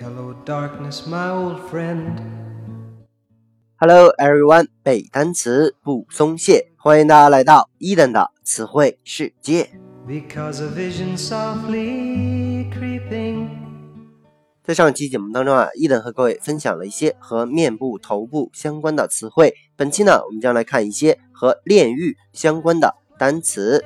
Hello, darkness, my old friend. Hello everyone，背单词不松懈，欢迎大家来到伊登的词汇世界。Because a vision softly creeping 在上期节目当中啊，伊登和各位分享了一些和面部、头部相关的词汇。本期呢，我们将来看一些和炼狱相关的单词。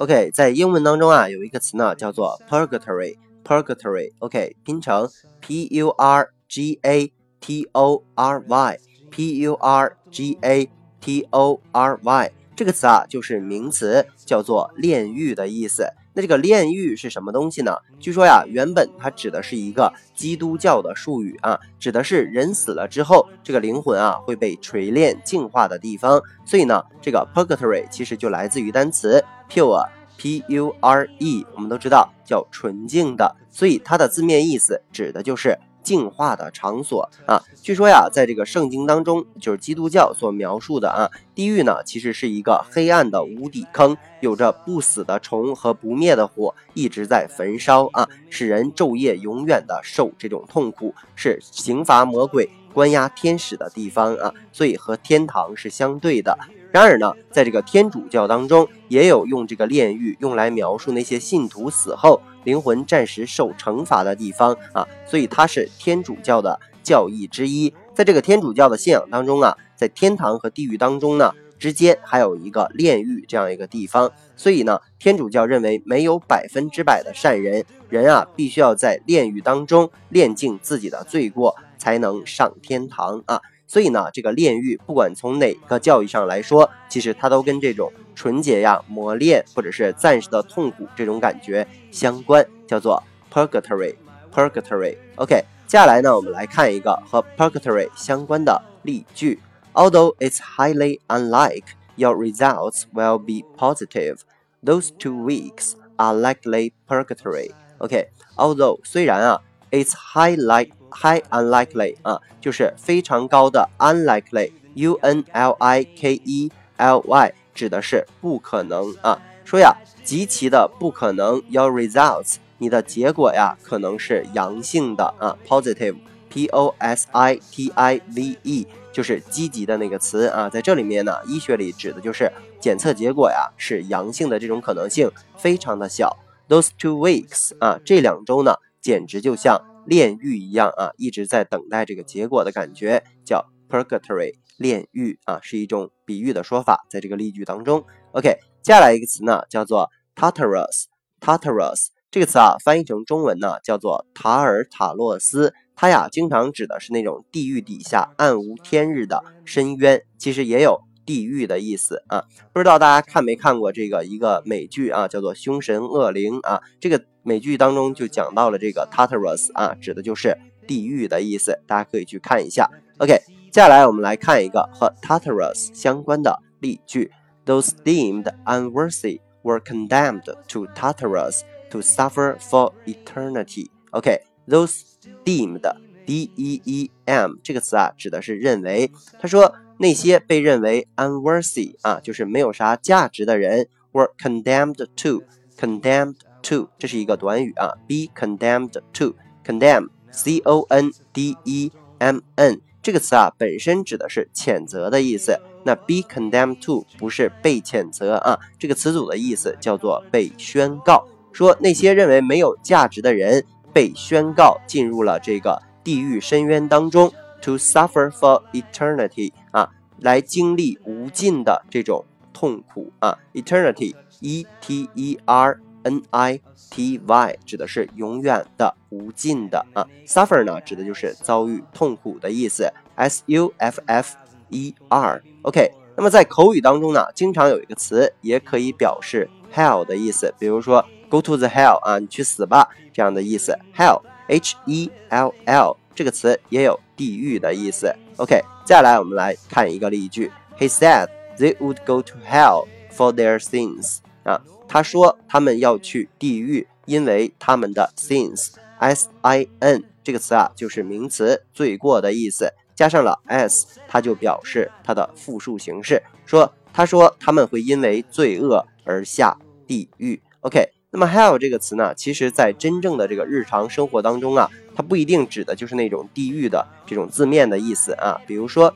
OK，在英文当中啊，有一个词呢叫做 purgatory，purgatory。OK，拼成 P U R G A T O R Y，P U R G A T O R Y。这个词啊，就是名词，叫做炼狱的意思。那这个炼狱是什么东西呢？据说呀，原本它指的是一个基督教的术语啊，指的是人死了之后，这个灵魂啊会被锤炼净化的地方。所以呢，这个 purgatory 其实就来自于单词 pure。P U R E，我们都知道叫纯净的，所以它的字面意思指的就是净化的场所啊。据说呀，在这个圣经当中，就是基督教所描述的啊，地狱呢其实是一个黑暗的无底坑，有着不死的虫和不灭的火一直在焚烧啊，使人昼夜永远的受这种痛苦，是刑罚魔鬼、关押天使的地方啊，所以和天堂是相对的。然而呢，在这个天主教当中，也有用这个炼狱用来描述那些信徒死后灵魂暂时受惩罚的地方啊，所以它是天主教的教义之一。在这个天主教的信仰当中啊，在天堂和地狱当中呢，之间还有一个炼狱这样一个地方。所以呢，天主教认为没有百分之百的善人，人啊必须要在炼狱当中炼尽自己的罪过，才能上天堂啊。所以呢，这个炼狱不管从哪个教育上来说，其实它都跟这种纯洁呀、磨练或者是暂时的痛苦这种感觉相关，叫做 purgatory。purgatory。OK，接下来呢，我们来看一个和 purgatory 相关的例句。Although it's highly unlike your results will be positive, those two weeks are likely purgatory. OK，although、虽然啊，it's high like high unlikely 啊，就是非常高的 unlikely，u n l i k e l y 指的是不可能啊。说呀，极其的不可能，your results 你的结果呀可能是阳性的啊，positive，p o s i t i v e 就是积极的那个词啊，在这里面呢，医学里指的就是检测结果呀是阳性的这种可能性非常的小。Those two weeks 啊，这两周呢，简直就像炼狱一样啊，一直在等待这个结果的感觉，叫 purgatory 炼狱啊，是一种比喻的说法，在这个例句当中。OK，接下来一个词呢，叫做 Tartarus，Tartarus 这个词啊，翻译成中文呢，叫做塔尔塔洛斯。它呀，经常指的是那种地狱底下暗无天日的深渊，其实也有地狱的意思啊。不知道大家看没看过这个一个美剧啊，叫做《凶神恶灵》啊。这个美剧当中就讲到了这个 Tartarus 啊，指的就是地狱的意思，大家可以去看一下。OK，接下来我们来看一个和 Tartarus 相关的例句：Those deemed unworthy were condemned to Tartarus to suffer for eternity. OK，those deemed d e e m 这个词啊，指的是认为。他说那些被认为 unworthy 啊，就是没有啥价值的人，were condemned to condemned to 这是一个短语啊，be condemned to condemn c o n d e m n 这个词啊，本身指的是谴责的意思。那 be condemned to 不是被谴责啊，这个词组的意思叫做被宣告。说那些认为没有价值的人。被宣告进入了这个地狱深渊当中，to suffer for eternity 啊，来经历无尽的这种痛苦啊，eternity，e t e r n i t y 指的是永远的、无尽的啊，suffer 呢指的就是遭遇痛苦的意思，s u f f e r。OK，那么在口语当中呢，经常有一个词也可以表示 hell 的意思，比如说。Go to the hell 啊，你去死吧，这样的意思。Hell，H E L L 这个词也有地狱的意思。OK，接下来我们来看一个例句。He said they would go to hell for their sins 啊，他说他们要去地狱，因为他们的 sins，S I N 这个词啊就是名词罪过的意思，加上了 s，它就表示它的复数形式。说他说他们会因为罪恶而下地狱。OK，那么 hell 这个词呢，其实在真正的这个日常生活当中啊，它不一定指的就是那种地狱的这种字面的意思啊。比如说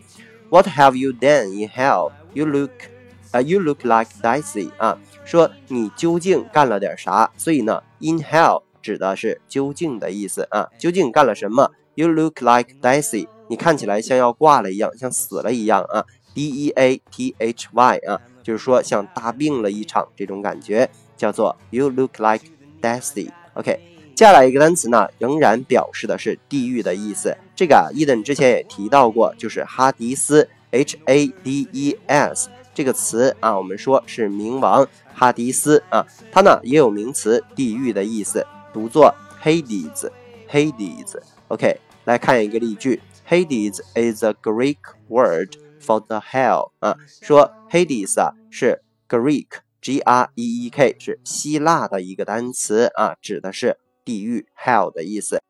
，What have you done in hell? You look 啊，You look like Daisy 啊，说你究竟干了点啥？所以呢，in hell 指的是究竟的意思啊，究竟干了什么？You look like Daisy，你看起来像要挂了一样，像死了一样啊，D E A T H Y 啊，就是说像大病了一场这种感觉，叫做 You look like Daisy。OK，接下来一个单词呢，仍然表示的是地狱的意思。这个啊，伊登之前也提到过，就是哈迪斯 H A D E S。这个词啊，我们说是冥王哈迪斯啊，它呢也有名词地狱的意思，读作 Hades。Hades。OK，来看一个例句，Hades is a Greek word for the hell 啊，说 Hades 啊是 Greek，G R E E K 是希腊的一个单词啊，指的是地狱 hell 的意思。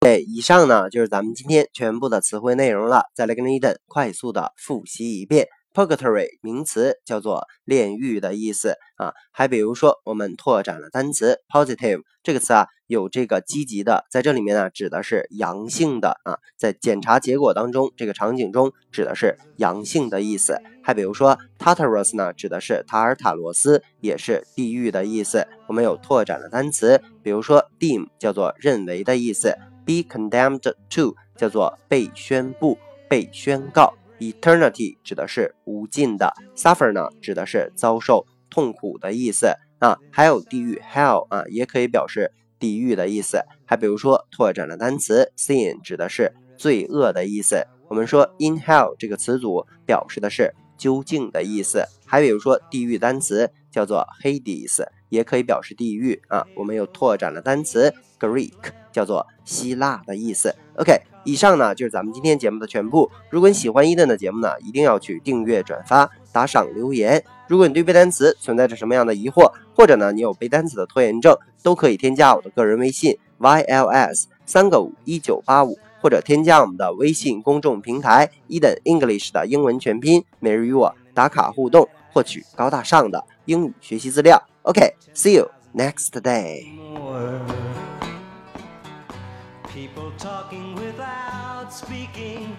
对，以上呢就是咱们今天全部的词汇内容了，再来跟 Eden 快速的复习一遍。Purgatory 名词叫做炼狱的意思啊，还比如说我们拓展了单词 positive 这个词啊，有这个积极的，在这里面呢指的是阳性的啊，在检查结果当中这个场景中指的是阳性的意思。还比如说 Tartarus 呢，指的是塔尔塔罗斯，也是地狱的意思。我们有拓展的单词，比如说 deem 叫做认为的意思，be condemned to 叫做被宣布、被宣告。Eternity 指的是无尽的，suffer 呢指的是遭受痛苦的意思啊，还有地狱 hell 啊，也可以表示地狱的意思。还比如说拓展的单词 sin 指的是罪恶的意思。我们说 in hell 这个词组表示的是究竟的意思。还比如说地狱单词叫做 Hades，也可以表示地狱啊。我们有拓展了单词 Greek，叫做希腊的意思。OK。以上呢就是咱们今天节目的全部。如果你喜欢伊顿的节目呢，一定要去订阅、转发、打赏、留言。如果你对背单词存在着什么样的疑惑，或者呢你有背单词的拖延症，都可以添加我的个人微信 yls 三个五一九八五，或者添加我们的微信公众平台伊顿 English 的英文全拼，每日与我打卡互动，获取高大上的英语学习资料。OK，see you next day。Talking without speaking.